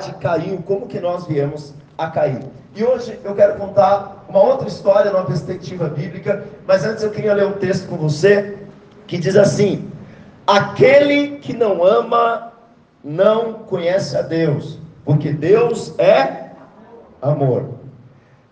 humanidade caiu, como que nós viemos a cair. E hoje eu quero contar uma outra história numa perspectiva bíblica, mas antes eu queria ler um texto com você que diz assim: Aquele que não ama não conhece a Deus, porque Deus é amor.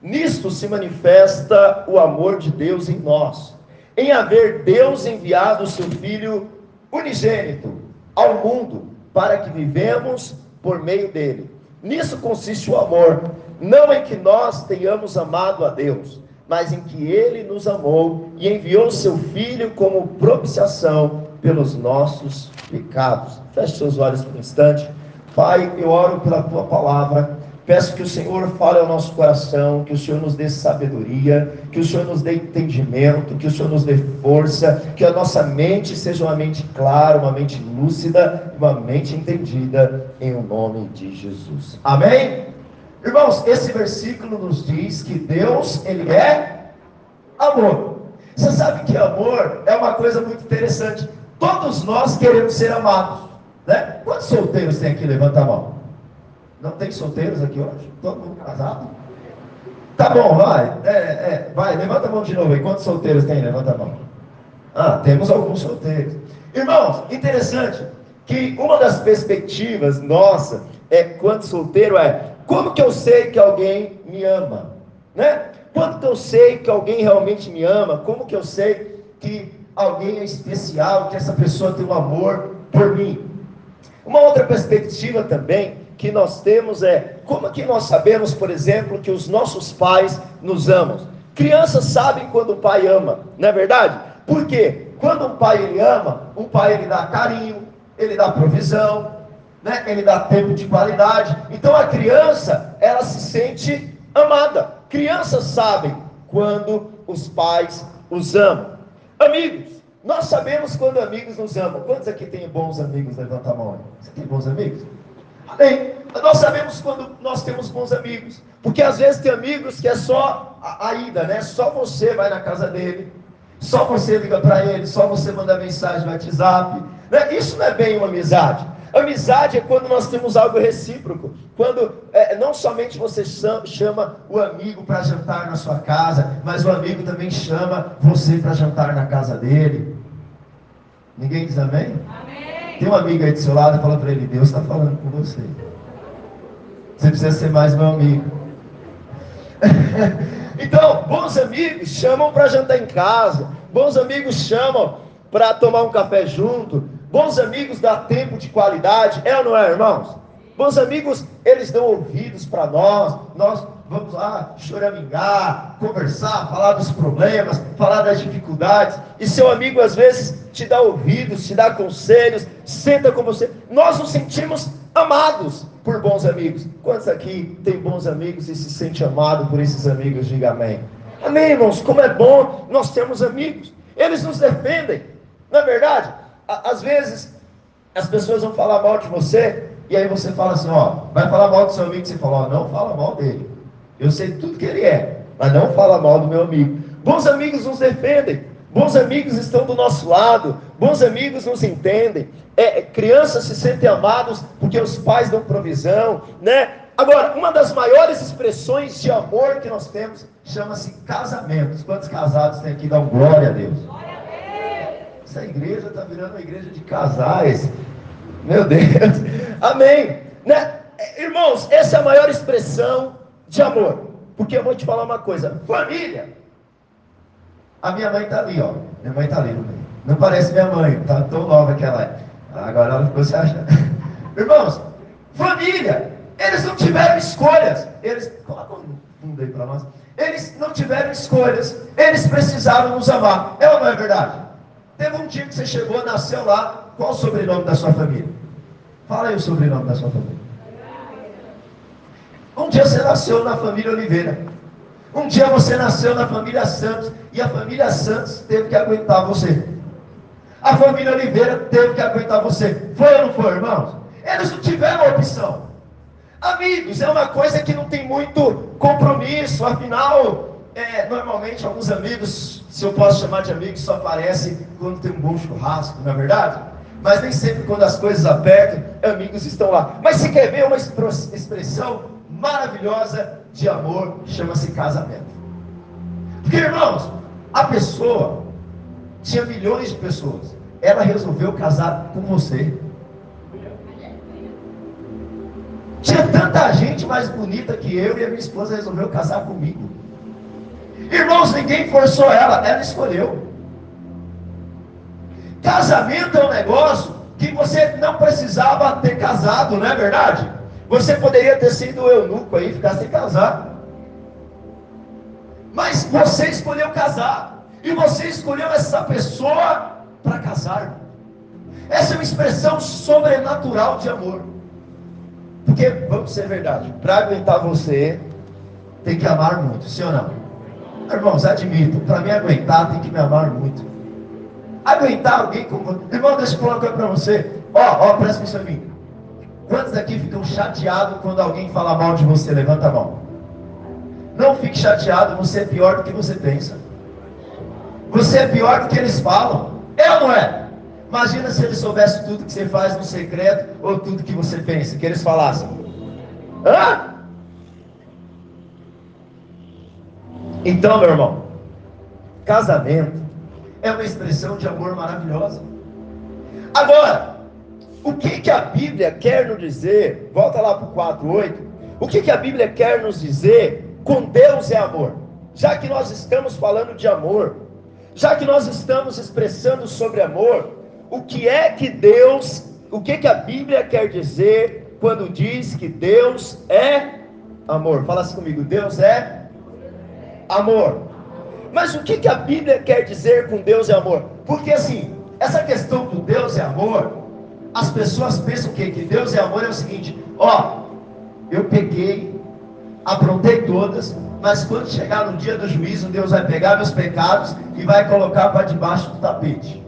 Nisto se manifesta o amor de Deus em nós, em haver Deus enviado o seu Filho unigênito ao mundo para que vivemos por meio dele. Nisso consiste o amor, não em que nós tenhamos amado a Deus, mas em que ele nos amou e enviou seu Filho como propiciação pelos nossos pecados. Feche seus olhos por um instante. Pai, eu oro pela tua palavra. Peço que o Senhor fale ao nosso coração, que o Senhor nos dê sabedoria, que o Senhor nos dê entendimento, que o Senhor nos dê força, que a nossa mente seja uma mente clara, uma mente lúcida, uma mente entendida, em o nome de Jesus. Amém? Irmãos, esse versículo nos diz que Deus, Ele é amor. Você sabe que amor é uma coisa muito interessante. Todos nós queremos ser amados. Né? Quantos solteiros tem aqui? Levanta a mão. Não tem solteiros aqui hoje? Todo mundo casado? Tá bom, vai. É, é, vai, levanta a mão de novo aí. Quantos solteiros tem? Levanta a mão. Ah, temos alguns solteiros. Irmãos, interessante que uma das perspectivas nossa é quanto solteiro é como que eu sei que alguém me ama, né? Quando que eu sei que alguém realmente me ama? Como que eu sei que alguém é especial, que essa pessoa tem um amor por mim? Uma outra perspectiva também que nós temos é como que nós sabemos, por exemplo, que os nossos pais nos amam? Crianças sabem quando o pai ama, não é verdade? Por quê? Quando um pai ele ama, um pai ele dá carinho, ele dá provisão, né? ele dá tempo de qualidade. Então a criança, ela se sente amada. Crianças sabem quando os pais os amam. Amigos, nós sabemos quando amigos nos amam. Quantos aqui têm bons amigos? Levanta a mão. Você tem bons amigos? Amém. Nós sabemos quando nós temos bons amigos, porque às vezes tem amigos que é só a, a ida, né? Só você vai na casa dele, só você liga para ele, só você manda mensagem no WhatsApp. Né? Isso não é bem uma amizade. Amizade é quando nós temos algo recíproco. Quando é, não somente você chama o amigo para jantar na sua casa, mas o amigo também chama você para jantar na casa dele. Ninguém diz amém? Amém. Tem uma amiga aí do seu lado, fala para ele, Deus está falando com você. Você precisa ser mais meu amigo. então, bons amigos chamam para jantar em casa. Bons amigos chamam para tomar um café junto. Bons amigos dá tempo de qualidade. É ou não é, irmãos? Bons amigos, eles dão ouvidos para nós. Nós vamos lá choramingar, conversar, falar dos problemas, falar das dificuldades. E seu amigo às vezes te dá ouvidos, te dá conselhos, senta com você. Nós nos sentimos amados por bons amigos. Quantos aqui tem bons amigos e se sente amado por esses amigos? Diga amém. Amém, irmãos. Como é bom nós termos amigos. Eles nos defendem. Na é verdade, às vezes as pessoas vão falar mal de você e aí você fala assim, ó, vai falar mal do seu amigo, você fala, ó, não fala mal dele. Eu sei tudo que ele é, mas não fala mal do meu amigo. Bons amigos nos defendem, bons amigos estão do nosso lado, bons amigos nos entendem. É, crianças se sentem amados porque os pais dão provisão, né? Agora, uma das maiores expressões de amor que nós temos chama-se casamentos. Quantos casados tem aqui? Dão glória a Deus. Glória a Deus. Essa igreja está virando uma igreja de casais. Meu Deus. Amém. Né? Irmãos, essa é a maior expressão de amor. Porque eu vou te falar uma coisa: família. A minha mãe está ali, ó. Minha mãe está ali no meio. Não parece minha mãe, tá tão nova que ela é. Agora ela ficou se achando. Irmãos, família. Eles não tiveram escolhas. Eles. Coloca um fundo aí para nós. Eles não tiveram escolhas. Eles precisavam nos amar. É ou não é verdade? Teve um dia que você chegou, nasceu lá. Qual o sobrenome da sua família? Fala aí o sobrenome da sua família. Você nasceu na família Oliveira. Um dia você nasceu na família Santos. E a família Santos teve que aguentar você. A família Oliveira teve que aguentar você. Foi ou não foi, irmãos? Eles não tiveram opção. Amigos, é uma coisa que não tem muito compromisso. Afinal, é, normalmente alguns amigos, se eu posso chamar de amigos, só aparecem quando tem um bom churrasco, não é verdade? Mas nem sempre quando as coisas apertam, amigos estão lá. Mas se quer ver uma expressão maravilhosa de amor, chama-se casamento. Porque, irmãos, a pessoa tinha milhões de pessoas, ela resolveu casar com você. Tinha tanta gente mais bonita que eu e a minha esposa resolveu casar comigo. Irmãos, ninguém forçou ela, ela escolheu. Casamento é um negócio que você não precisava ter casado, não é verdade? Você poderia ter sido eunuco aí, ficar sem casar. Mas você escolheu casar. E você escolheu essa pessoa para casar. Essa é uma expressão sobrenatural de amor. Porque, vamos ser verdade, para aguentar você, tem que amar muito, sim ou não? Irmãos, admito, para me aguentar, tem que me amar muito. Aguentar alguém como. Irmão, deixa eu coisa para você. Ó, ó, presta atenção em mim. Quantos aqui ficam chateados quando alguém fala mal de você? Levanta a mão. Não fique chateado, você é pior do que você pensa. Você é pior do que eles falam. É ou não é? Imagina se eles soubessem tudo que você faz no secreto ou tudo que você pensa, que eles falassem. Hã? Então, meu irmão, casamento é uma expressão de amor maravilhosa. Agora, o que, que a Bíblia quer nos dizer? Volta lá para o 4,8. O que, que a Bíblia quer nos dizer com Deus é amor? Já que nós estamos falando de amor, já que nós estamos expressando sobre amor, o que é que Deus, o que, que a Bíblia quer dizer quando diz que Deus é amor? Fala assim comigo, Deus é amor. Mas o que, que a Bíblia quer dizer com Deus é amor? Porque assim, essa questão do Deus é amor, as pessoas pensam que, que Deus é amor é o seguinte: ó, eu peguei, aprontei todas, mas quando chegar no dia do juízo, Deus vai pegar meus pecados e vai colocar para debaixo do tapete.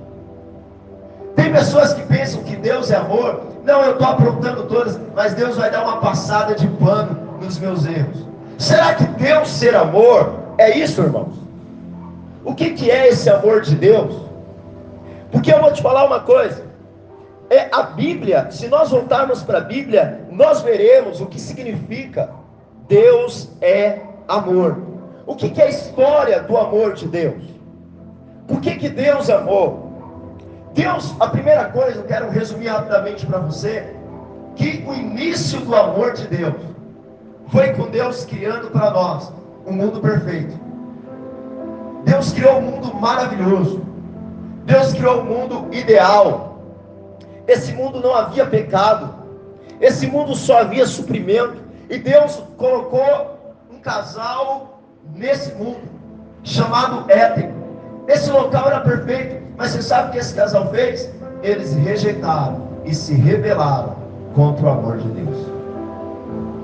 Tem pessoas que pensam que Deus é amor. Não, eu estou aprontando todas, mas Deus vai dar uma passada de pano nos meus erros. Será que Deus ser amor é isso, irmãos? O que, que é esse amor de Deus? Porque eu vou te falar uma coisa. É a Bíblia, se nós voltarmos para a Bíblia, nós veremos o que significa Deus é amor. O que, que é a história do amor de Deus? Por que, que Deus amou? Deus, a primeira coisa, eu quero resumir rapidamente para você, que o início do amor de Deus foi com Deus criando para nós um mundo perfeito. Deus criou um mundo maravilhoso. Deus criou um mundo ideal. Esse mundo não havia pecado. Esse mundo só havia suprimento. E Deus colocou um casal nesse mundo, chamado Éden. Esse local era perfeito. Mas você sabe o que esse casal fez? Eles rejeitaram e se rebelaram contra o amor de Deus.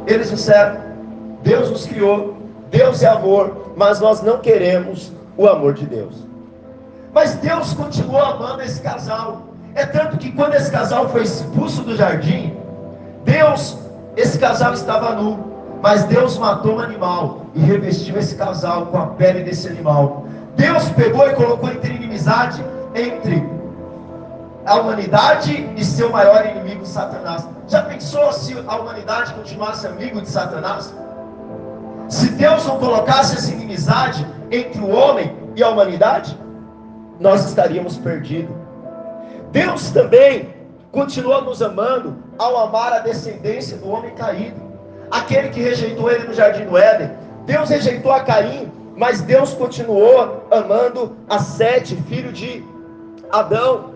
Eles disseram: Deus nos criou, Deus é amor, mas nós não queremos o amor de Deus. Mas Deus continuou amando esse casal. É tanto que quando esse casal foi expulso do jardim, Deus, esse casal estava nu, mas Deus matou um animal e revestiu esse casal com a pele desse animal. Deus pegou e colocou entre inimizade entre a humanidade e seu maior inimigo, Satanás. Já pensou se a humanidade continuasse amigo de Satanás? Se Deus não colocasse essa inimizade entre o homem e a humanidade, nós estaríamos perdidos. Deus também continuou nos amando ao amar a descendência do homem caído, aquele que rejeitou ele no jardim do Éden. Deus rejeitou a Caim, mas Deus continuou amando a Sete, filho de Adão.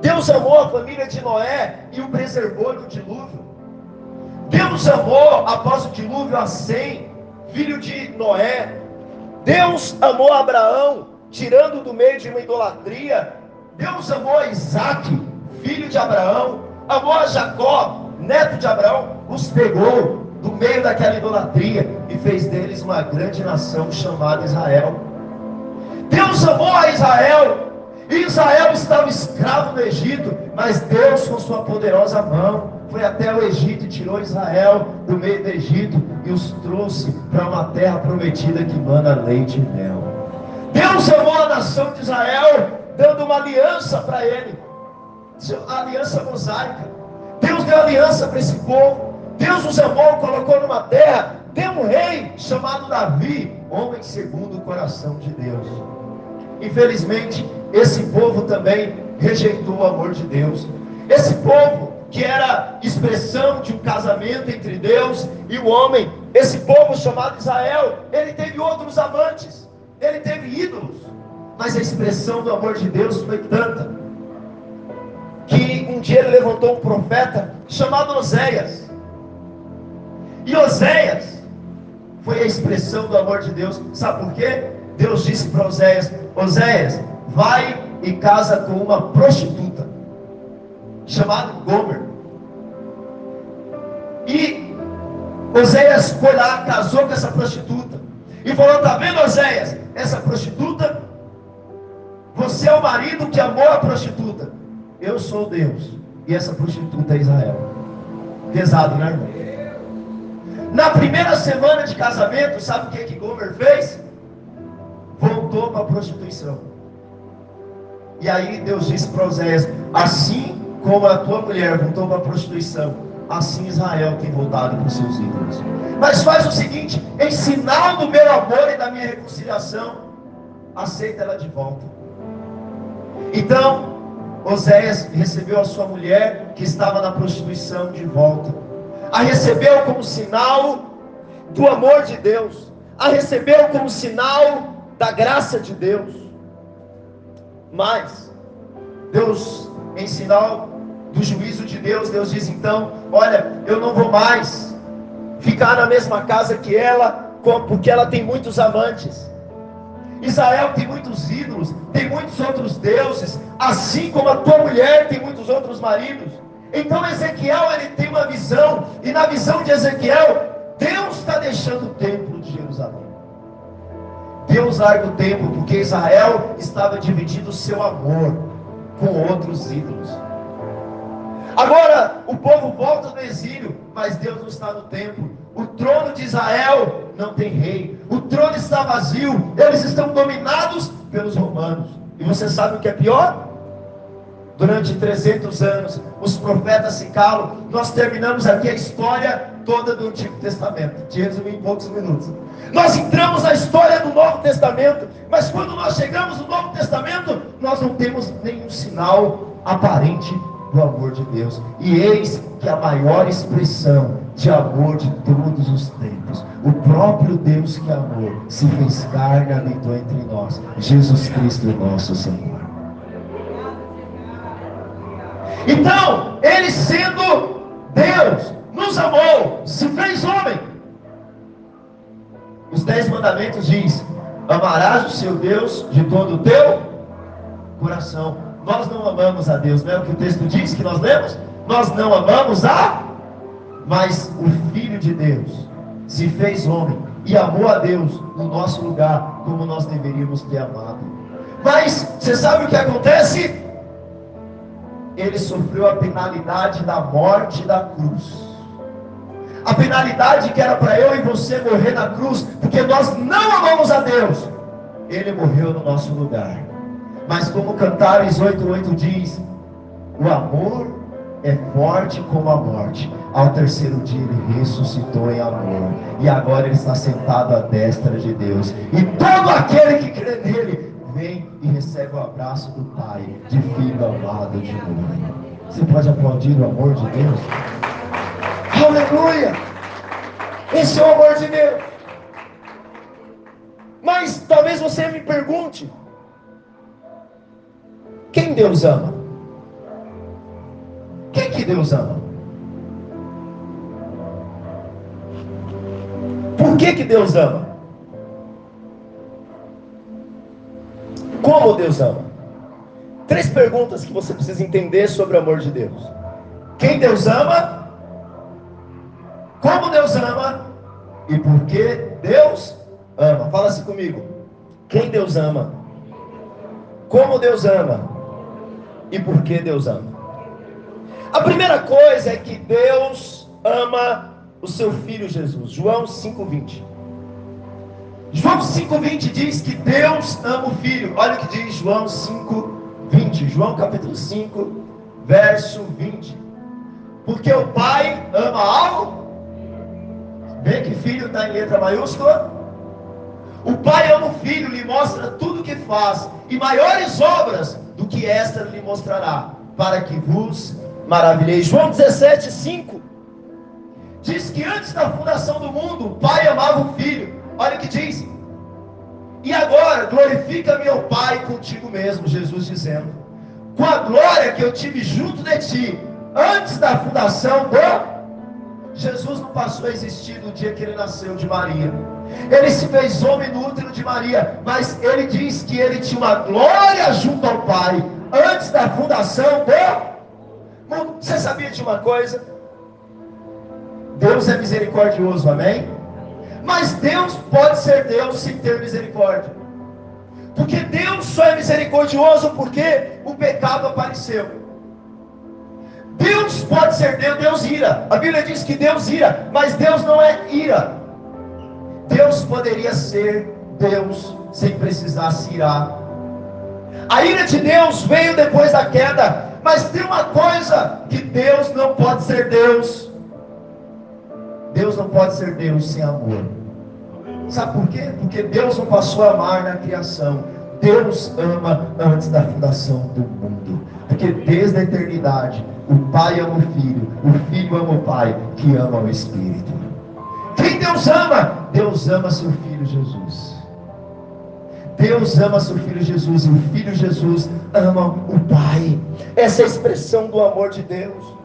Deus amou a família de Noé e o preservou do dilúvio. Deus amou após o dilúvio a Sem, filho de Noé. Deus amou Abraão, tirando do meio de uma idolatria. Deus amou a Isaac, filho de Abraão. Amou a Jacó, neto de Abraão. Os pegou do meio daquela idolatria e fez deles uma grande nação chamada Israel. Deus amou a Israel Israel estava escravo no Egito, mas Deus, com sua poderosa mão, foi até o Egito e tirou Israel do meio do Egito e os trouxe para uma terra prometida que manda leite e mel. Deus amou a nação de Israel, dando uma aliança para ele, aliança mosaica. Deus deu aliança para esse povo. Deus os amou, colocou numa terra, tem um rei chamado Davi, homem segundo o coração de Deus. Infelizmente, esse povo também rejeitou o amor de Deus. Esse povo que era expressão de um casamento entre Deus e o homem, esse povo chamado Israel, ele teve outros amantes, ele teve ídolos, mas a expressão do amor de Deus foi tanta que um dia ele levantou um profeta chamado Oséias. E Oséias foi a expressão do amor de Deus. Sabe por quê? Deus disse para Oséias: Oséias, vai e casa com uma prostituta chamada Gomer. E Oséias foi lá, casou com essa prostituta. E falou: Está vendo, Oséias? Essa prostituta, você é o marido que amou a prostituta. Eu sou Deus. E essa prostituta é Israel. Pesado, né, irmão? Na primeira semana de casamento, sabe o que, que Gomer fez? Voltou para a prostituição. E aí Deus disse para Oséias: Assim como a tua mulher voltou para a prostituição, assim Israel tem voltado para os seus ídolos. Mas faz o seguinte: em sinal do meu amor e da minha reconciliação, aceita ela de volta. Então, Oséias recebeu a sua mulher que estava na prostituição de volta. A recebeu como sinal do amor de Deus. A recebeu como sinal da graça de Deus. Mas Deus, em sinal do juízo de Deus, Deus diz então: Olha, eu não vou mais ficar na mesma casa que ela, porque ela tem muitos amantes. Israel tem muitos ídolos, tem muitos outros deuses, assim como a tua mulher tem muitos outros maridos. Então Ezequiel ele tem uma visão, e na visão de Ezequiel, Deus está deixando o templo de Jerusalém. Deus larga o templo, porque Israel estava dividindo o seu amor com outros ídolos. Agora o povo volta do exílio, mas Deus não está no templo. O trono de Israel não tem rei. O trono está vazio. Eles estão dominados pelos romanos. E você sabe o que é pior? Durante 300 anos, os profetas se calam. Nós terminamos aqui a história toda do Antigo Testamento. Te resumir em poucos minutos. Nós entramos na história do Novo Testamento, mas quando nós chegamos no Novo Testamento, nós não temos nenhum sinal aparente do amor de Deus. E eis que a maior expressão de amor de todos os tempos, o próprio Deus que amou, se fez carne habitou entre nós, Jesus Cristo, nosso Senhor. Então, ele sendo Deus, nos amou, se fez homem. Os dez mandamentos diz: amarás o seu Deus de todo o teu coração. Nós não amamos a Deus, não é o que o texto diz que nós lemos? Nós não amamos a, mas o Filho de Deus se fez homem e amou a Deus no nosso lugar, como nós deveríamos ter amado. Mas você sabe o que acontece? Ele sofreu a penalidade da morte da cruz. A penalidade que era para eu e você morrer na cruz, porque nós não amamos a Deus. Ele morreu no nosso lugar. Mas como Cantares 8:8 diz, o amor é forte como a morte. Ao terceiro dia ele ressuscitou em amor. E agora ele está sentado à destra de Deus. E todo aquele que crê nele vem e recebe o abraço do Pai, de filho amado de mãe. Você pode aplaudir o amor de Deus? Aleluia! Esse é o amor de Deus. Mas talvez você me pergunte: quem Deus ama? Quem que Deus ama? Por que que Deus ama? Como Deus ama? Três perguntas que você precisa entender sobre o amor de Deus. Quem Deus ama? Como Deus ama? E por que Deus ama? Fala assim comigo. Quem Deus ama? Como Deus ama? e por que Deus ama. A primeira coisa é que Deus ama o seu filho Jesus. João 5:20. João 5:20 diz que Deus ama o filho. Olha o que diz João 5:20. João capítulo 5, verso 20. Porque o Pai ama ao Vê que filho está em letra maiúscula? O pai ama o filho, lhe mostra tudo o que faz, e maiores obras do que esta lhe mostrará, para que vos maravilheis. João 17, 5 diz que antes da fundação do mundo, o pai amava o filho. Olha o que diz. E agora glorifica meu Pai contigo mesmo, Jesus dizendo, com a glória que eu tive junto de ti, antes da fundação do. Jesus não passou a existir no dia que ele nasceu de Maria. Ele se fez homem no útero de Maria, mas ele diz que ele tinha uma glória junto ao Pai, antes da fundação do Você sabia de uma coisa? Deus é misericordioso, amém? Mas Deus pode ser Deus sem ter misericórdia. Porque Deus só é misericordioso porque o pecado apareceu. Deus pode ser Deus, Deus ira. A Bíblia diz que Deus ira, mas Deus não é ira. Deus poderia ser Deus sem precisar se irar. A ira de Deus veio depois da queda, mas tem uma coisa que Deus não pode ser Deus. Deus não pode ser Deus sem amor. Sabe por quê? Porque Deus não passou a amar na criação. Deus ama antes da fundação do mundo. Porque desde a eternidade, o Pai ama o Filho, o Filho ama o Pai, que ama o Espírito. Quem Deus ama? Deus ama seu Filho Jesus. Deus ama seu Filho Jesus e o Filho Jesus ama o Pai. Essa é a expressão do amor de Deus.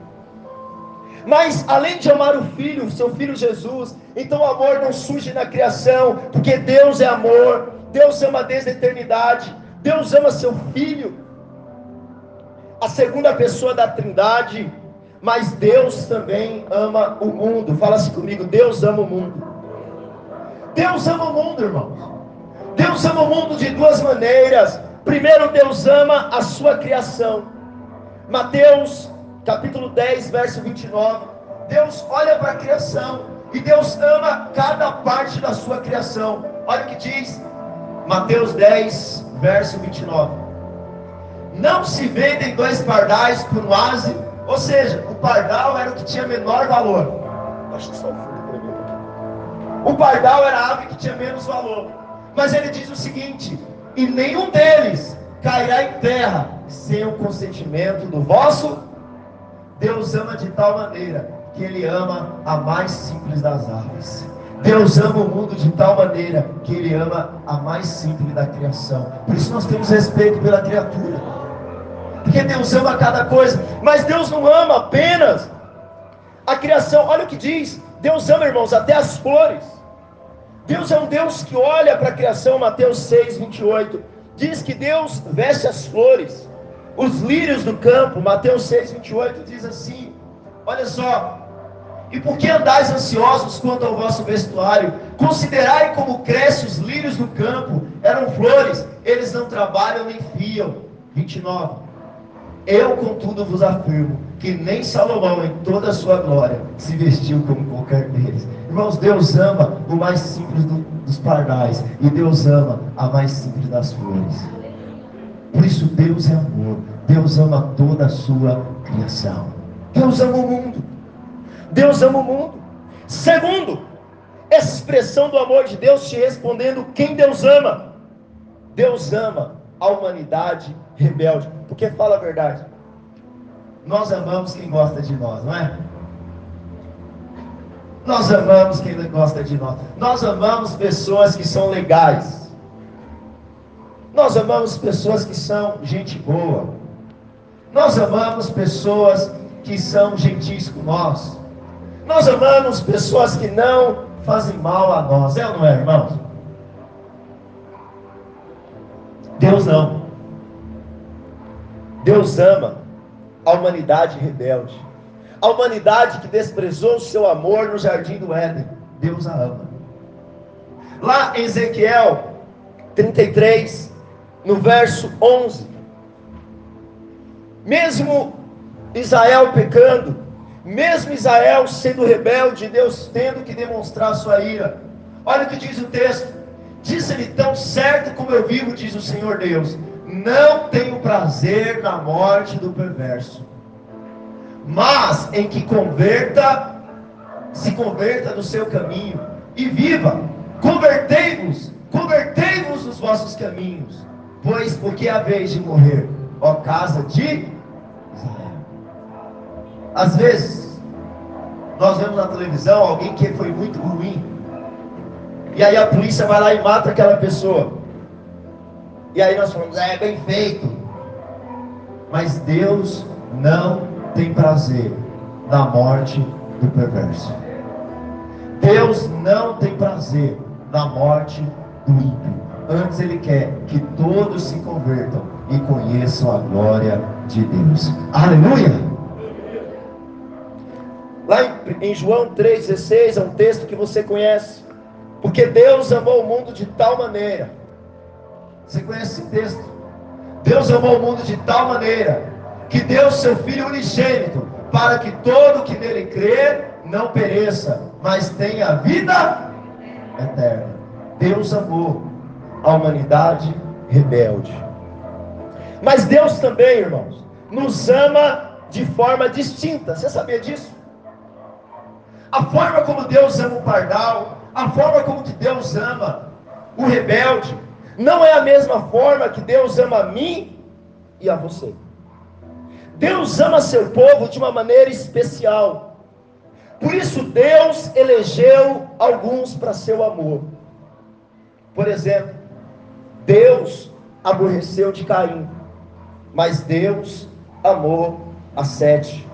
Mas além de amar o Filho, seu Filho Jesus, então o amor não surge na criação, porque Deus é amor, Deus ama desde a eternidade, Deus ama seu Filho, a segunda pessoa da Trindade, mas Deus também ama o mundo. Fala-se comigo, Deus ama o mundo. Deus ama o mundo, irmãos. Deus ama o mundo de duas maneiras. Primeiro, Deus ama a sua criação. Mateus capítulo 10, verso 29. Deus olha para a criação e Deus ama cada parte da sua criação. Olha o que diz Mateus 10, verso 29. Não se vendem dois pardais por um ase, ou seja, o pardal era o que tinha menor valor. Acho que só o fundo O pardal era a ave que tinha menos valor. Mas ele diz o seguinte: e nenhum deles cairá em terra sem o consentimento do vosso Deus ama de tal maneira que Ele ama a mais simples das aves. Deus ama o mundo de tal maneira que Ele ama a mais simples da criação. Por isso nós temos respeito pela criatura. Porque Deus ama cada coisa. Mas Deus não ama apenas a criação. Olha o que diz. Deus ama, irmãos, até as flores. Deus é um Deus que olha para a criação, Mateus 6, 28. Diz que Deus veste as flores os lírios do campo, Mateus 6, 28 diz assim: Olha só, e por que andais ansiosos quanto ao vosso vestuário? Considerai como crescem os lírios do campo, eram flores, eles não trabalham nem fiam. 29. Eu, contudo, vos afirmo que nem Salomão, em toda a sua glória, se vestiu como qualquer deles. Irmãos, Deus ama o mais simples do, dos pardais, e Deus ama a mais simples das flores. Por isso, Deus é amor. Deus ama toda a sua criação. Deus ama o mundo. Deus ama o mundo. Segundo, expressão do amor de Deus te respondendo quem Deus ama. Deus ama a humanidade rebelde. Porque fala a verdade. Nós amamos quem gosta de nós, não é? Nós amamos quem gosta de nós. Nós amamos pessoas que são legais. Nós amamos pessoas que são gente boa. Nós amamos pessoas que são gentis com nós. Nós amamos pessoas que não fazem mal a nós. É ou não é, irmãos? Deus não. Deus ama a humanidade rebelde. A humanidade que desprezou o seu amor no jardim do Éden. Deus a ama. Lá em Ezequiel 33, no verso 11. Mesmo Israel pecando, mesmo Israel sendo rebelde, Deus tendo que demonstrar sua ira. Olha o que diz o texto: Disse-lhe tão certo como eu vivo, diz o Senhor Deus: Não tenho prazer na morte do perverso, mas em que converta se converta do seu caminho e viva. Convertei-vos, convertei-vos dos vossos caminhos, pois porque é a vez de morrer, ó casa de Israel. Às vezes, nós vemos na televisão alguém que foi muito ruim, e aí a polícia vai lá e mata aquela pessoa. E aí nós falamos, é bem feito. Mas Deus não tem prazer na morte do perverso. Deus não tem prazer na morte do ímpio. Antes Ele quer que todos se convertam e conheçam a glória de Deus. Aleluia! Lá em, João 3,16 é um texto que você conhece. Porque Deus amou o mundo de tal maneira. Você conhece esse texto? Deus amou o mundo de tal maneira que deu seu Filho unigênito para que todo que nele crê não pereça, mas tenha vida eterna. Deus amou a humanidade rebelde. Mas Deus também, irmãos, nos ama de forma distinta. Você sabia disso? A forma como Deus ama o pardal, a forma como que Deus ama o rebelde, não é a mesma forma que Deus ama a mim e a você. Deus ama seu povo de uma maneira especial. Por isso Deus elegeu alguns para seu amor. Por exemplo, Deus aborreceu de Caim, mas Deus amou a Sete.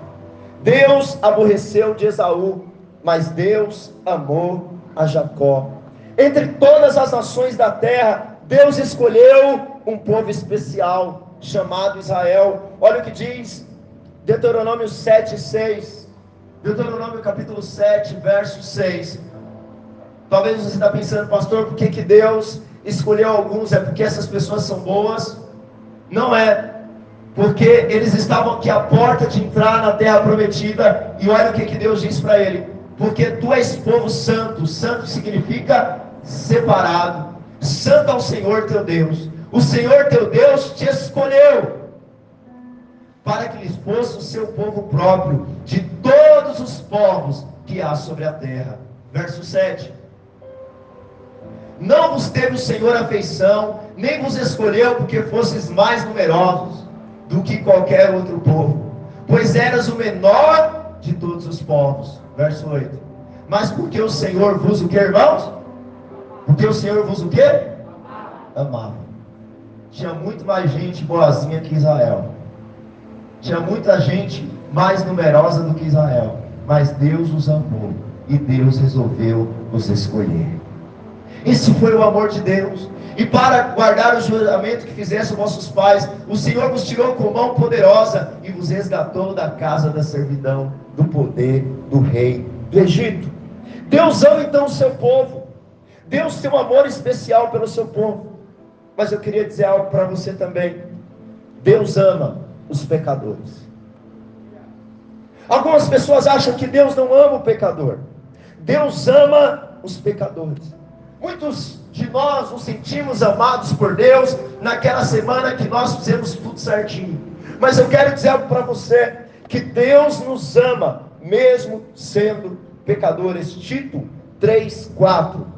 Deus aborreceu de Esaú, mas Deus amou a Jacó. Entre todas as nações da terra, Deus escolheu um povo especial, chamado Israel. Olha o que diz Deuteronômio 7, 6. Deuteronômio capítulo 7, verso 6. Talvez você está pensando, pastor, por que, que Deus escolheu alguns? É porque essas pessoas são boas? Não é. Porque eles estavam aqui à porta de entrar na terra prometida. E olha o que, que Deus diz para ele: porque tu és povo santo. Santo significa separado. Santo ao Senhor teu Deus. O Senhor teu Deus te escolheu para que lhes fosse o seu povo próprio de todos os povos que há sobre a terra. Verso 7. Não vos teve o Senhor afeição, nem vos escolheu porque fosses mais numerosos do que qualquer outro povo, pois eras o menor de todos os povos verso 8. Mas porque o Senhor vos o que, irmãos? Porque o Senhor vos o que? Amava. Tinha muito mais gente boazinha que Israel. Tinha muita gente mais numerosa do que Israel. Mas Deus os amou. E Deus resolveu os escolher. Esse foi o amor de Deus. E para guardar o juramento que fizessem vossos pais, o Senhor vos tirou com mão poderosa e vos resgatou da casa da servidão do poder do rei do Egito. Deus ama então o seu povo. Deus tem um amor especial pelo seu povo. Mas eu queria dizer algo para você também. Deus ama os pecadores. Algumas pessoas acham que Deus não ama o pecador. Deus ama os pecadores. Muitos de nós nos sentimos amados por Deus naquela semana que nós fizemos tudo certinho. Mas eu quero dizer algo para você que Deus nos ama, mesmo sendo pecadores. Tito 3,4.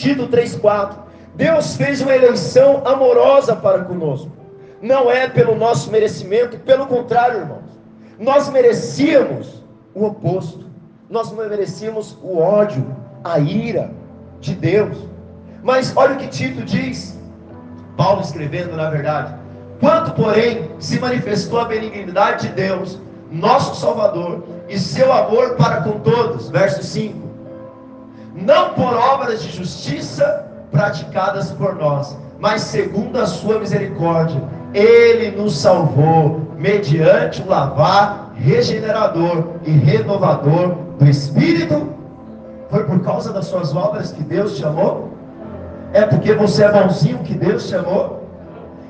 Tito 3,4. Deus fez uma eleição amorosa para conosco. Não é pelo nosso merecimento, pelo contrário, irmãos. Nós merecíamos o oposto. Nós merecíamos o ódio, a ira de Deus. Mas olha o que Tito diz. Paulo escrevendo, na verdade. Quanto, porém, se manifestou a benignidade de Deus, nosso Salvador, e seu amor para com todos. Verso 5. Não por obras de justiça praticadas por nós, mas segundo a sua misericórdia, ele nos salvou mediante o lavar regenerador e renovador do Espírito. Foi por causa das suas obras que Deus te amou? É porque você é bonzinho que Deus te amou?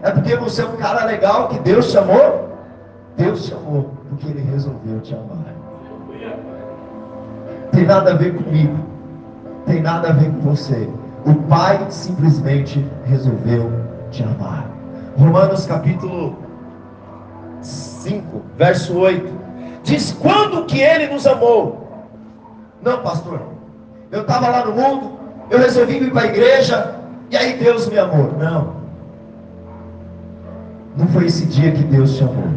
É porque você é um cara legal que Deus te amou? Deus te amou porque Ele resolveu te amar. Tem nada a ver comigo, tem nada a ver com você. O Pai simplesmente resolveu te amar. Romanos capítulo 5, verso 8. Diz: Quando que Ele nos amou? Não, pastor. Eu estava lá no mundo, eu resolvi ir para a igreja, e aí Deus me amou. Não. Não foi esse dia que Deus te amou.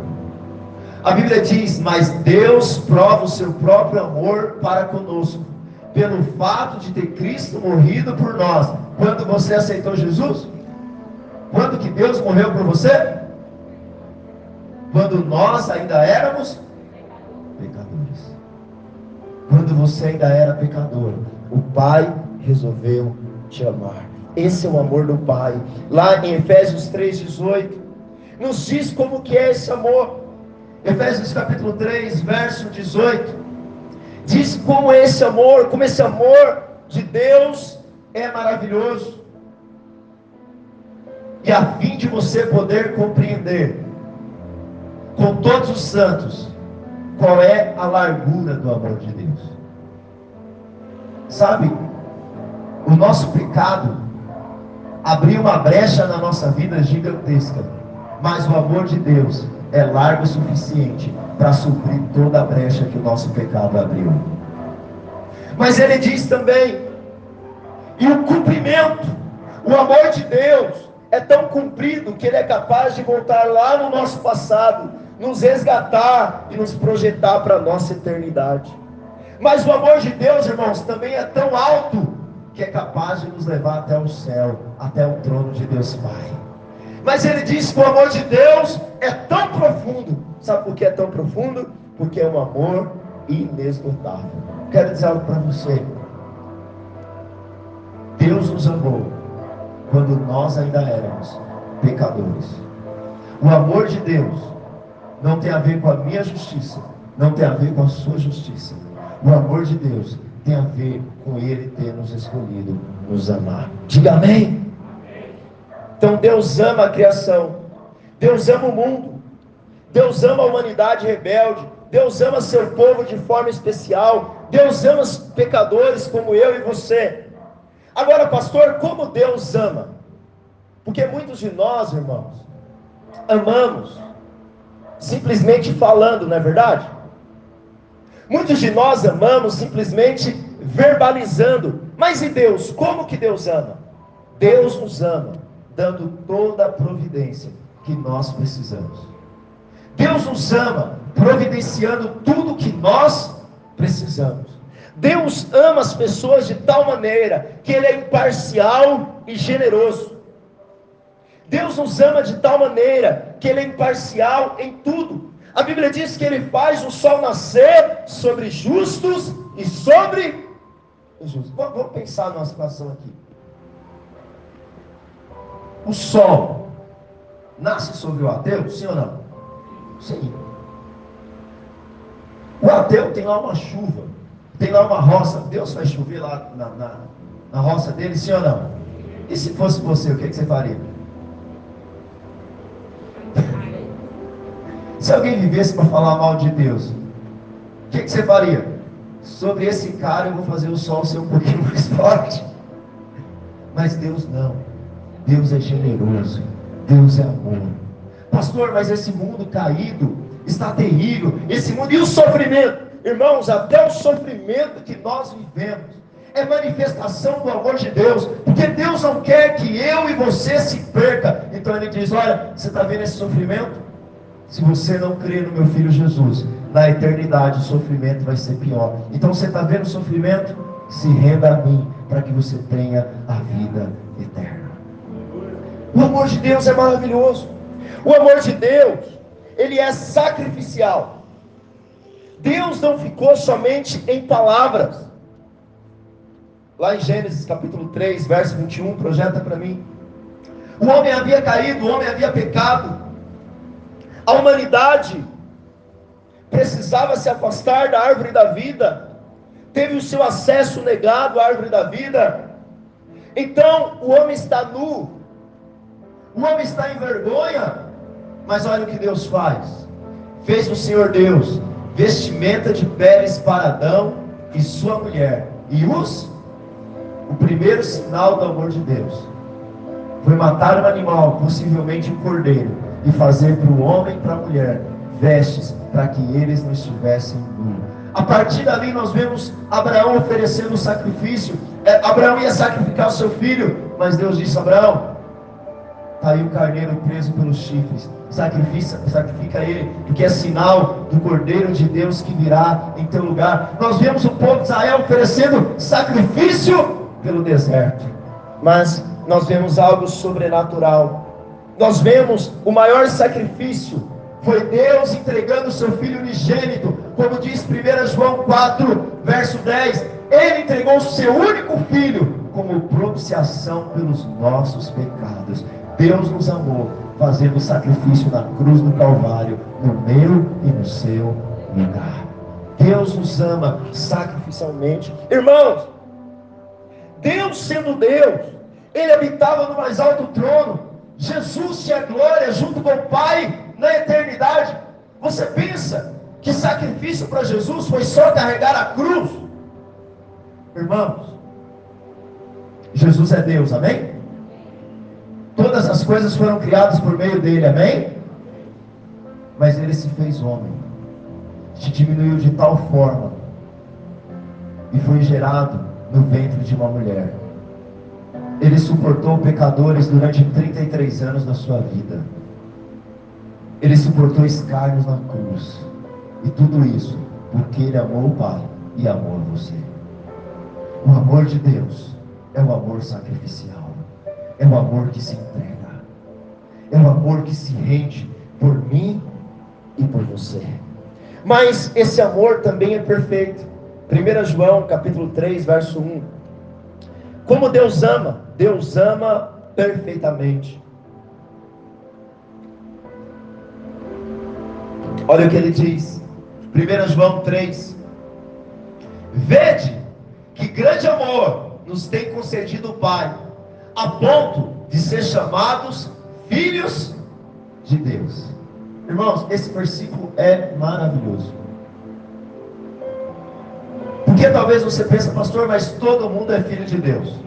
A Bíblia diz: Mas Deus prova o seu próprio amor para conosco, pelo fato de ter Cristo morrido por nós. Quando você aceitou Jesus? Quando que Deus morreu por você? Quando nós ainda éramos pecadores. Quando você ainda era pecador, o Pai resolveu te amar. Esse é o amor do Pai. Lá em Efésios 3,18, nos diz como que é esse amor. Efésios capítulo 3, verso 18, diz como esse amor, como esse amor de Deus é maravilhoso. E a fim de você poder compreender com todos os santos qual é a largura do amor de Deus. Sabe, o nosso pecado abriu uma brecha na nossa vida gigantesca, mas o amor de Deus é largo o suficiente para suprir toda a brecha que o nosso pecado abriu. Mas ele diz também, e o cumprimento, o amor de Deus é tão cumprido que ele é capaz de voltar lá no nosso passado, nos resgatar e nos projetar para a nossa eternidade. Mas o amor de Deus, irmãos, também é tão alto que é capaz de nos levar até o céu, até o trono de Deus Pai. Mas ele diz que o amor de Deus é tão profundo. Sabe por que é tão profundo? Porque é um amor inesgotável. Quero dizer algo para você. Deus nos amou quando nós ainda éramos pecadores. O amor de Deus não tem a ver com a minha justiça, não tem a ver com a sua justiça. O amor de Deus tem a ver com Ele ter nos escolhido, nos amar. Diga amém. Então Deus ama a criação, Deus ama o mundo, Deus ama a humanidade rebelde, Deus ama seu povo de forma especial, Deus ama os pecadores como eu e você. Agora, pastor, como Deus ama? Porque muitos de nós, irmãos, amamos simplesmente falando, não é verdade? Muitos de nós amamos simplesmente verbalizando. Mas e Deus? Como que Deus ama? Deus nos ama, dando toda a providência que nós precisamos. Deus nos ama, providenciando tudo que nós precisamos. Deus ama as pessoas de tal maneira que Ele é imparcial e generoso. Deus nos ama de tal maneira que Ele é imparcial em tudo. A Bíblia diz que Ele faz o sol nascer sobre justos e sobre injustos. Vamos pensar numa situação aqui. O sol nasce sobre o ateu, sim ou não? Sim. O ateu tem lá uma chuva, tem lá uma roça. Deus vai chover lá na, na, na roça dele, sim ou não? E se fosse você, o que, que você faria? Se alguém vivesse para falar mal de Deus, o que, que, você faria? Sobre esse cara eu vou fazer o sol ser um pouquinho mais forte. Mas Deus não. Deus é generoso. Deus é amor. Pastor, mas esse mundo caído está terrível. Esse mundo e o sofrimento. Irmãos, até o sofrimento que nós vivemos é manifestação do amor de Deus, porque Deus não quer que eu e você se perca. Então ele diz: Olha, você está vendo esse sofrimento? Se você não crer no meu filho Jesus, na eternidade o sofrimento vai ser pior. Então você está vendo o sofrimento? Se renda a mim, para que você tenha a vida eterna. O amor de Deus é maravilhoso. O amor de Deus, ele é sacrificial. Deus não ficou somente em palavras. Lá em Gênesis capítulo 3, verso 21, projeta para mim. O homem havia caído, o homem havia pecado. A humanidade precisava se afastar da árvore da vida, teve o seu acesso negado à árvore da vida. Então o homem está nu, o homem está em vergonha, mas olha o que Deus faz: fez o Senhor Deus vestimenta de peles para Adão e sua mulher, e os o primeiro sinal do amor de Deus foi matar um animal, possivelmente um cordeiro, e fazer para o homem e para a mulher vestes para que eles não estivessem nus. A partir dali nós vemos Abraão oferecendo o sacrifício. É, Abraão ia sacrificar o seu filho, mas Deus disse: Abraão, está aí o carneiro preso pelos chifres. Sacrifica, sacrifica ele, porque é sinal do Cordeiro de Deus que virá em teu lugar. Nós vemos o povo de Israel oferecendo sacrifício pelo deserto, mas nós vemos algo sobrenatural. Nós vemos o maior sacrifício foi Deus entregando o seu filho unigênito, como diz 1 João 4, verso 10. Ele entregou o seu único filho como propiciação pelos nossos pecados. Deus nos amou, fazendo sacrifício na cruz do Calvário, no meu e no seu lugar. Deus nos ama sacrificialmente. Irmãos, Deus sendo Deus, Ele habitava no mais alto trono. Jesus tinha glória junto com o Pai na eternidade. Você pensa que sacrifício para Jesus foi só carregar a cruz? Irmãos, Jesus é Deus, amém? Todas as coisas foram criadas por meio dele, amém? Mas ele se fez homem, se diminuiu de tal forma e foi gerado no ventre de uma mulher. Ele suportou pecadores durante 33 anos da sua vida. Ele suportou escárnios na cruz. E tudo isso porque ele amou o Pai e amou você. O amor de Deus é o amor sacrificial. É o amor que se entrega. É o amor que se rende por mim e por você. Mas esse amor também é perfeito. 1 João capítulo 3, verso 1. Como Deus ama, Deus ama perfeitamente. Olha o que ele diz. 1 João 3. Vede que grande amor nos tem concedido o Pai a ponto de ser chamados filhos de Deus. Irmãos, esse versículo é maravilhoso. Porque talvez você pense, pastor, mas todo mundo é filho de Deus.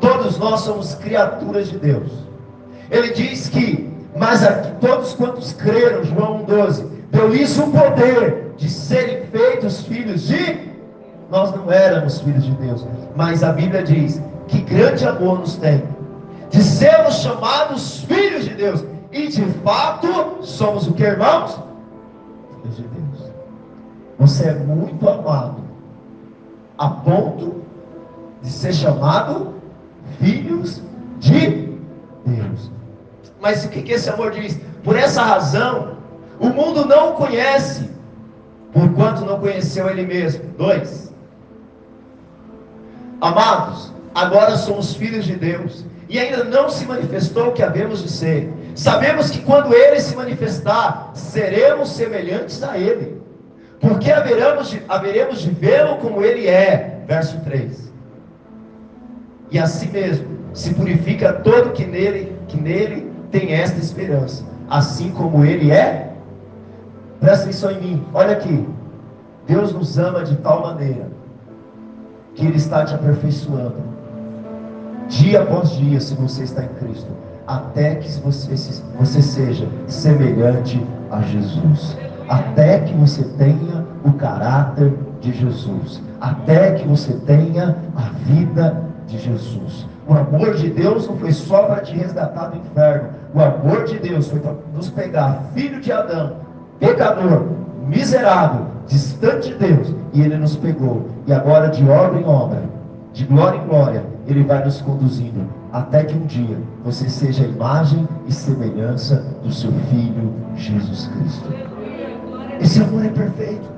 Todos nós somos criaturas de Deus. Ele diz que, mas aqui, todos quantos creram, João 12, deu-lhes o poder de serem feitos filhos de. Nós não éramos filhos de Deus, mas a Bíblia diz que grande amor nos tem, de sermos chamados filhos de Deus, e de fato somos o que, irmãos? Filhos de Deus. Você é muito amado, a ponto de ser chamado filhos de Deus. Mas o que, esse amor diz? Por essa razão, o mundo não o conhece, porquanto não conheceu ele mesmo. Dois. Amados, agora somos filhos de Deus, e ainda não se manifestou o que havemos de ser. Sabemos que quando ele se manifestar, seremos semelhantes a ele, porque haveremos de, haveremos de vê-lo como ele é. Verso 3. E assim mesmo se purifica todo que nele, que nele tem esta esperança, assim como ele é. Presta atenção em mim, olha aqui. Deus nos ama de tal maneira que Ele está te aperfeiçoando dia após dia, se você está em Cristo, até que você, você seja semelhante a Jesus, até que você tenha o caráter de Jesus, até que você tenha a vida de Jesus. O amor de Deus não foi só para te resgatar do inferno, o amor de Deus foi para nos pegar, filho de Adão, pecador, miserável, distante de Deus, e Ele nos pegou, e agora de obra em obra, de glória em glória, Ele vai nos conduzindo, até que um dia você seja a imagem e semelhança do seu Filho Jesus Cristo. Esse amor é perfeito.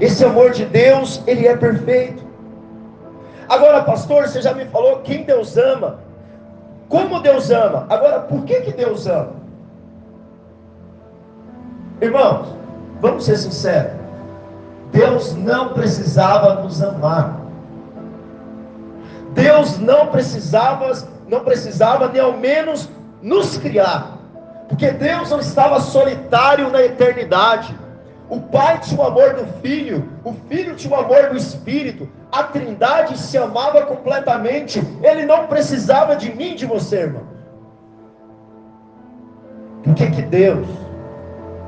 Esse amor de Deus, ele é perfeito. Agora, pastor, você já me falou quem Deus ama. Como Deus ama? Agora, por que, que Deus ama? Irmãos, vamos ser sinceros. Deus não precisava nos amar. Deus não precisava, não precisava nem ao menos nos criar. Porque Deus não estava solitário na eternidade. O Pai tinha o amor do Filho, o Filho tinha o amor do Espírito, a Trindade se amava completamente, Ele não precisava de mim, de você, irmão. Por que, que Deus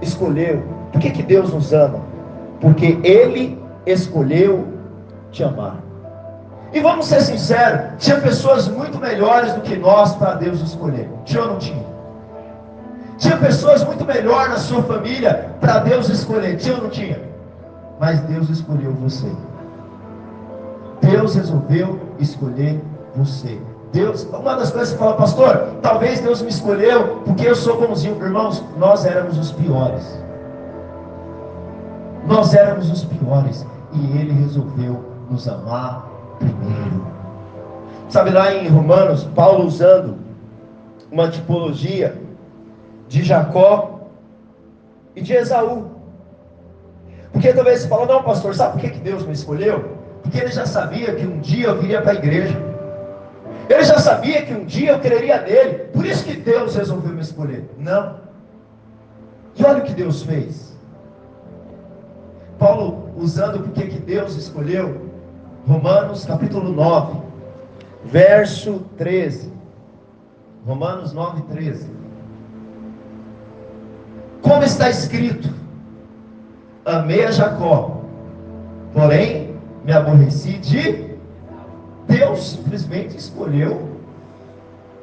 escolheu? Por que, que Deus nos ama? porque Ele escolheu te amar. E vamos ser sinceros, tinha pessoas muito melhores do que nós para Deus escolher. Tinha ou não tinha? Tinha pessoas muito melhores na sua família para Deus escolher. Tinha ou não tinha? Mas Deus escolheu você. Deus resolveu escolher você. Deus, uma das coisas que fala, pastor, talvez Deus me escolheu porque eu sou bonzinho. Irmãos, nós éramos os piores. Nós éramos os piores. E Ele resolveu nos amar. Sabe lá em Romanos, Paulo usando uma tipologia de Jacó e de Esaú. Porque talvez você fala, não, pastor, sabe por que Deus me escolheu? Porque ele já sabia que um dia eu viria para a igreja. Ele já sabia que um dia eu creria nele. Por isso que Deus resolveu me escolher. Não. E olha o que Deus fez. Paulo, usando porque que Deus escolheu, Romanos capítulo 9, verso 13. Romanos 9, 13. Como está escrito: Amei a Jacó, porém me aborreci de Deus simplesmente escolheu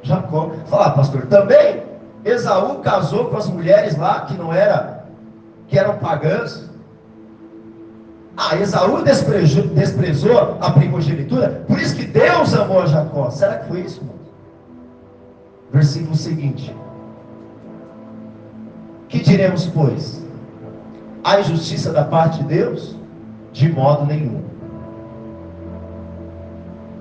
Jacó. Fala, pastor, também Esaú casou com as mulheres lá que não era, que eram pagãs. Ah, Esaú desprezou, desprezou a primogenitura, por isso que Deus amou a Jacó. Será que foi isso? Versículo seguinte: Que diremos, pois? A injustiça da parte de Deus? De modo nenhum.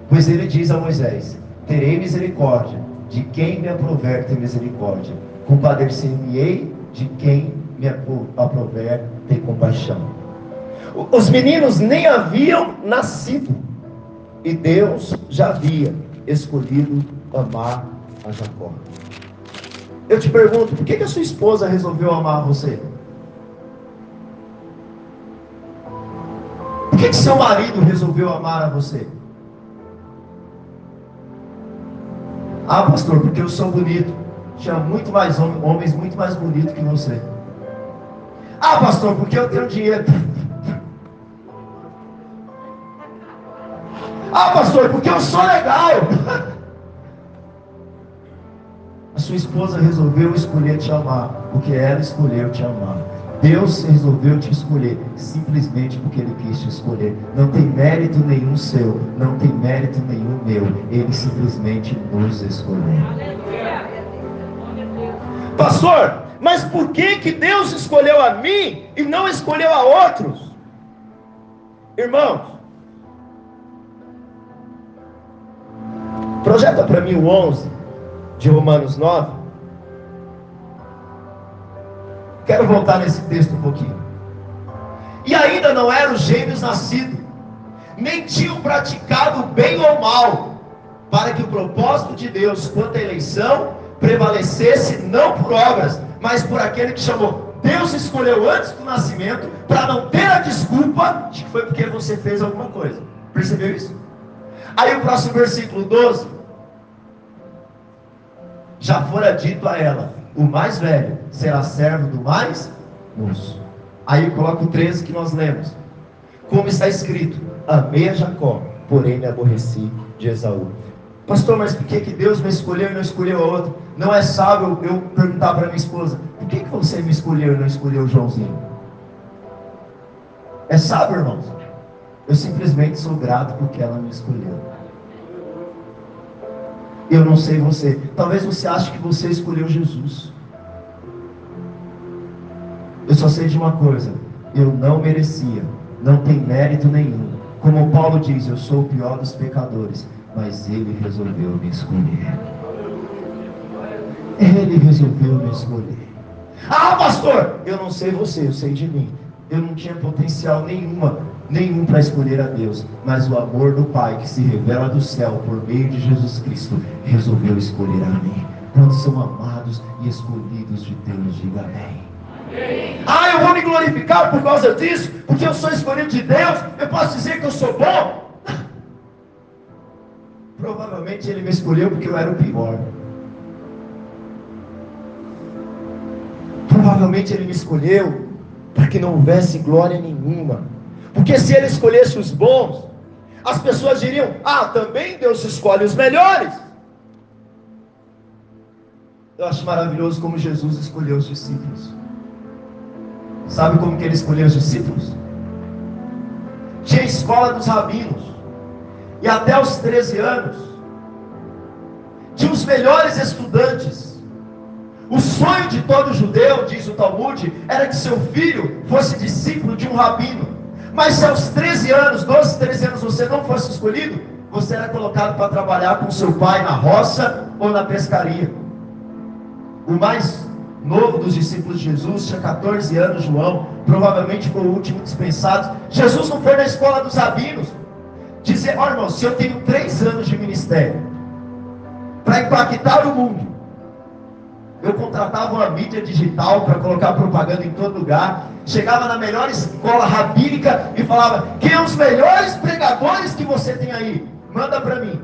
Pois ele diz a Moisés: Terei misericórdia de quem me aprover ter misericórdia, compadecer-me-ei de quem me aprover ter compaixão. Os meninos nem haviam nascido, e Deus já havia escolhido amar a Jacó. Eu te pergunto, por que, que a sua esposa resolveu amar você? Por que, que seu marido resolveu amar a você? Ah, pastor, porque eu sou bonito. Tinha muito mais homens muito mais bonitos que você. Ah, pastor, porque eu tenho dinheiro. Ah, pastor, porque eu sou legal. A sua esposa resolveu escolher te amar, porque ela escolheu te amar. Deus resolveu te escolher simplesmente porque Ele quis te escolher. Não tem mérito nenhum seu, não tem mérito nenhum meu. Ele simplesmente nos escolheu. Pastor, mas por que que Deus escolheu a mim e não escolheu a outros? Irmãos, projeta para mim o 11 de Romanos 9. Quero voltar nesse texto um pouquinho. E ainda não eram gêmeos nascidos, nem tinham praticado bem ou mal, para que o propósito de Deus quanto à eleição prevalecesse não por obras, mas por aquele que chamou. Deus escolheu antes do nascimento para não ter a desculpa de que foi porque você fez alguma coisa. Percebeu isso? Aí o próximo versículo 12. Já fora dito a ela: o mais velho será servo do mais moço. Aí coloca o 13 que nós lemos. Como está escrito: Amei a Jacó, porém me aborreci de Esaú. Pastor, mas por que, que Deus me escolheu e não escolheu outro? Não é sábio eu perguntar para minha esposa: por que, que você me escolheu e não escolheu o Joãozinho? É sábio, irmãos? Eu simplesmente sou grato porque ela me escolheu. Eu não sei você. Talvez você ache que você escolheu Jesus. Eu só sei de uma coisa: eu não merecia, não tem mérito nenhum. Como Paulo diz, eu sou o pior dos pecadores, mas ele resolveu me escolher. Ele resolveu me escolher. Ah, pastor, eu não sei você, eu sei de mim. Eu não tinha potencial nenhuma, nenhum para escolher a Deus, mas o amor do Pai que se revela do céu por meio de Jesus Cristo resolveu escolher a mim. Quantos são amados e escolhidos de Deus? Diga amém. Ah, eu vou me glorificar por causa disso, porque eu sou escolhido de Deus. Eu posso dizer que eu sou bom. Provavelmente ele me escolheu porque eu era o pior. Provavelmente ele me escolheu para que não houvesse glória nenhuma. Porque se ele escolhesse os bons, as pessoas diriam: Ah, também Deus escolhe os melhores. Eu acho maravilhoso como Jesus escolheu os discípulos. Sabe como que ele escolheu os discípulos? Tinha escola dos rabinos. E até os 13 anos, tinha os melhores estudantes. O sonho de todo judeu, diz o Talmud, era que seu filho fosse discípulo de um rabino. Mas se aos 13 anos, 12, 13 anos você não fosse escolhido, você era colocado para trabalhar com seu pai na roça ou na pescaria. O mais novo dos discípulos de Jesus, tinha 14 anos, João, provavelmente foi o último dispensado. Jesus não foi na escola dos rabinos. Dizer, olha irmão, se eu tenho três anos de ministério para impactar o mundo, eu contratava uma mídia digital para colocar propaganda em todo lugar. Chegava na melhor escola rabínica e falava: Quem é os melhores pregadores que você tem aí? Manda para mim.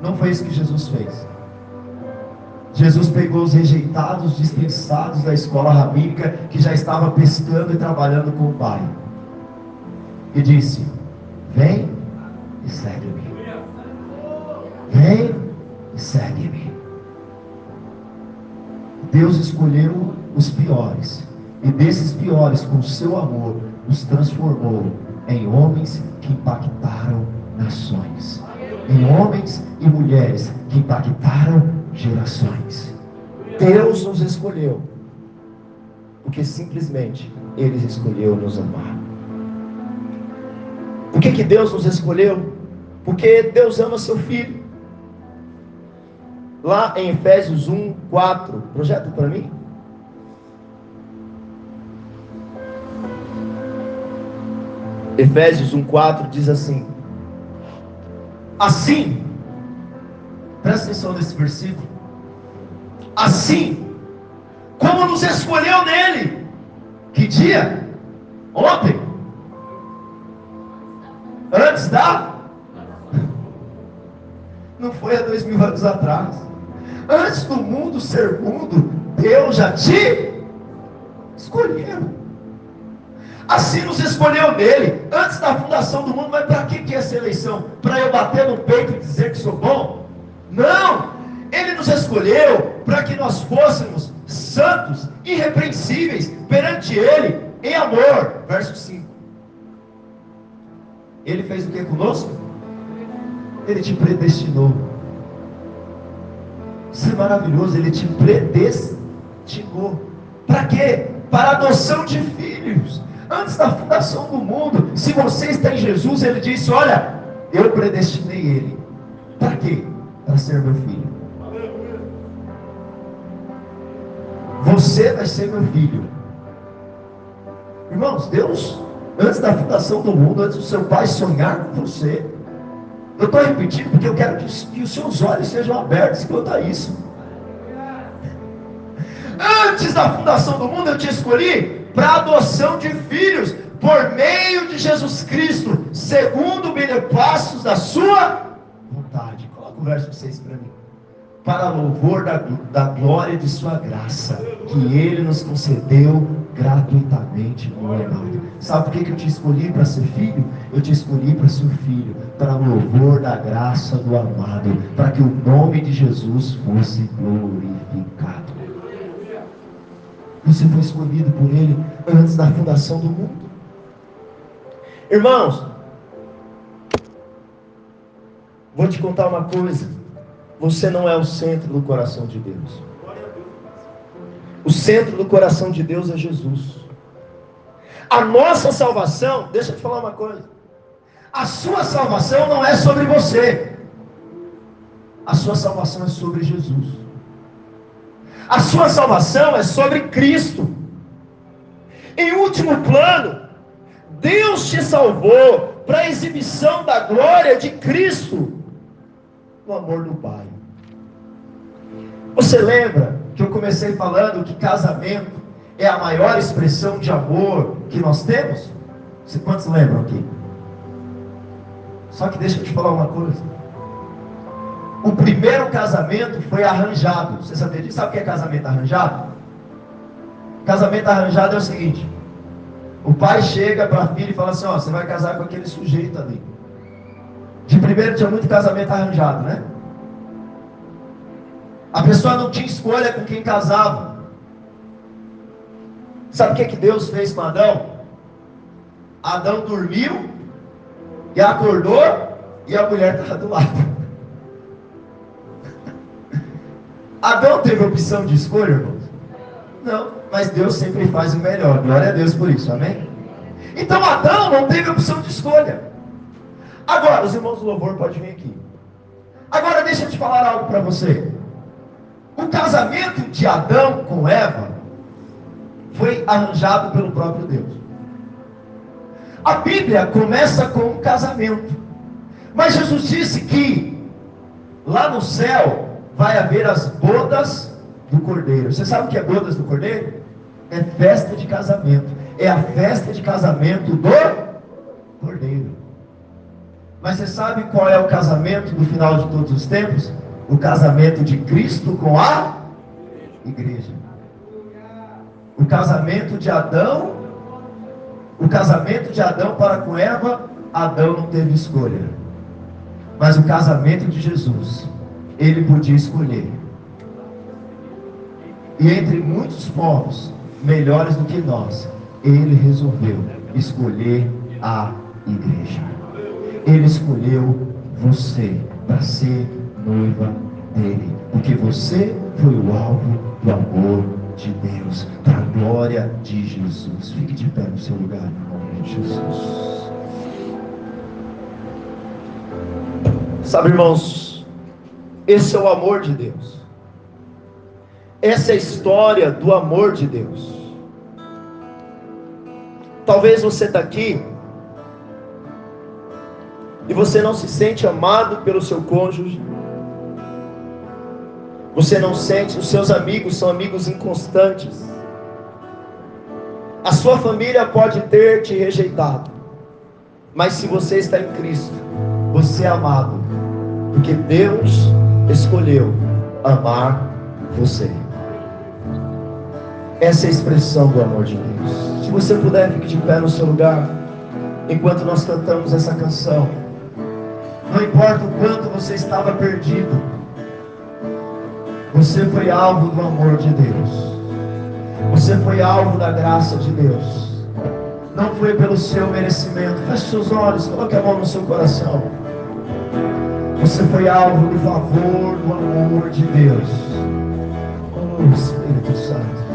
Não foi isso que Jesus fez. Jesus pegou os rejeitados, dispensados da escola rabínica, que já estava pescando e trabalhando com o Pai, e disse: Vem e segue-me. Vem e segue-me. Deus escolheu os piores, e desses piores, com seu amor, os transformou em homens que impactaram nações, em homens e mulheres que impactaram gerações. Deus nos escolheu, porque simplesmente Ele escolheu nos amar. Por que, que Deus nos escolheu? Porque Deus ama seu filho. Lá em Efésios 1, 4, projeto para mim. Efésios 1, 4 diz assim: Assim, Presta atenção nesse versículo. Assim, como nos escolheu nele. Que dia? Ontem. Antes da? Não foi há dois mil anos atrás. Antes do mundo ser mundo, Deus já te escolheu. Assim nos escolheu nele, antes da fundação do mundo. Mas para que, que é essa eleição? Para eu bater no peito e dizer que sou bom? Não! Ele nos escolheu para que nós fôssemos santos, irrepreensíveis perante Ele, em amor. Verso 5. Ele fez o que conosco? Ele te predestinou. Isso é maravilhoso, ele te predestinou. Para quê? Para adoção de filhos. Antes da fundação do mundo, se você está em Jesus, ele disse: Olha, eu predestinei ele. Para quê? para ser meu filho. Você vai ser meu filho. Irmãos, Deus, antes da fundação do mundo, antes do seu pai sonhar com você, eu estou repetindo porque eu quero que, que os seus olhos sejam abertos quanto a isso. Antes da fundação do mundo, eu te escolhi para adoção de filhos, por meio de Jesus Cristo, segundo o benepassos da sua o verso 6 para mim. Para louvor da, da glória de Sua graça, que Ele nos concedeu gratuitamente no amado. Sabe por que, que eu te escolhi para ser filho? Eu te escolhi para ser filho, para louvor da graça do amado, para que o nome de Jesus fosse glorificado. Você foi escolhido por Ele antes da fundação do mundo. Irmãos, Vou te contar uma coisa. Você não é o centro do coração de Deus. O centro do coração de Deus é Jesus. A nossa salvação, deixa eu te falar uma coisa. A sua salvação não é sobre você. A sua salvação é sobre Jesus. A sua salvação é sobre Cristo. Em último plano, Deus te salvou para a exibição da glória de Cristo no amor do Pai. Você lembra que eu comecei falando que casamento é a maior expressão de amor que nós temos? Quantos lembram aqui? Só que deixa eu te falar uma coisa. O primeiro casamento foi arranjado. Você sabia disso? Sabe o que é casamento arranjado? Casamento arranjado é o seguinte: O pai chega para a filha e fala assim: Ó, você vai casar com aquele sujeito ali. De primeiro tinha muito casamento arranjado, né? A pessoa não tinha escolha com quem casava. Sabe o que, que Deus fez com Adão? Adão dormiu e acordou e a mulher estava do lado. Adão teve opção de escolha, irmãos? Não, mas Deus sempre faz o melhor. Glória a Deus por isso, amém? Então Adão não teve opção de escolha. Agora, os irmãos do louvor podem vir aqui. Agora, deixa eu te falar algo para você. O casamento de Adão com Eva foi arranjado pelo próprio Deus. A Bíblia começa com um casamento. Mas Jesus disse que lá no céu vai haver as bodas do Cordeiro. Você sabe o que é bodas do Cordeiro? É festa de casamento. É a festa de casamento do Cordeiro. Mas você sabe qual é o casamento do final de todos os tempos? O casamento de Cristo com a igreja. O casamento de Adão, o casamento de Adão para com Eva, Adão não teve escolha. Mas o casamento de Jesus, ele podia escolher. E entre muitos povos melhores do que nós, ele resolveu escolher a igreja. Ele escolheu você para ser noiva dele, porque você foi o alvo do amor de Deus, para a glória de Jesus. Fique de pé no seu lugar, em nome de Jesus. Sabe, irmãos, esse é o amor de Deus. Essa é a história do amor de Deus. Talvez você está aqui e você não se sente amado pelo seu cônjuge. Você não sente, os seus amigos são amigos inconstantes. A sua família pode ter te rejeitado. Mas se você está em Cristo, você é amado. Porque Deus escolheu amar você. Essa é a expressão do amor de Deus. Se você puder, fique de pé no seu lugar. Enquanto nós cantamos essa canção. Não importa o quanto você estava perdido. Você foi alvo do amor de Deus. Você foi alvo da graça de Deus. Não foi pelo seu merecimento. Feche seus olhos, coloque a mão no seu coração. Você foi alvo do favor, do amor de Deus. Oh Espírito Santo.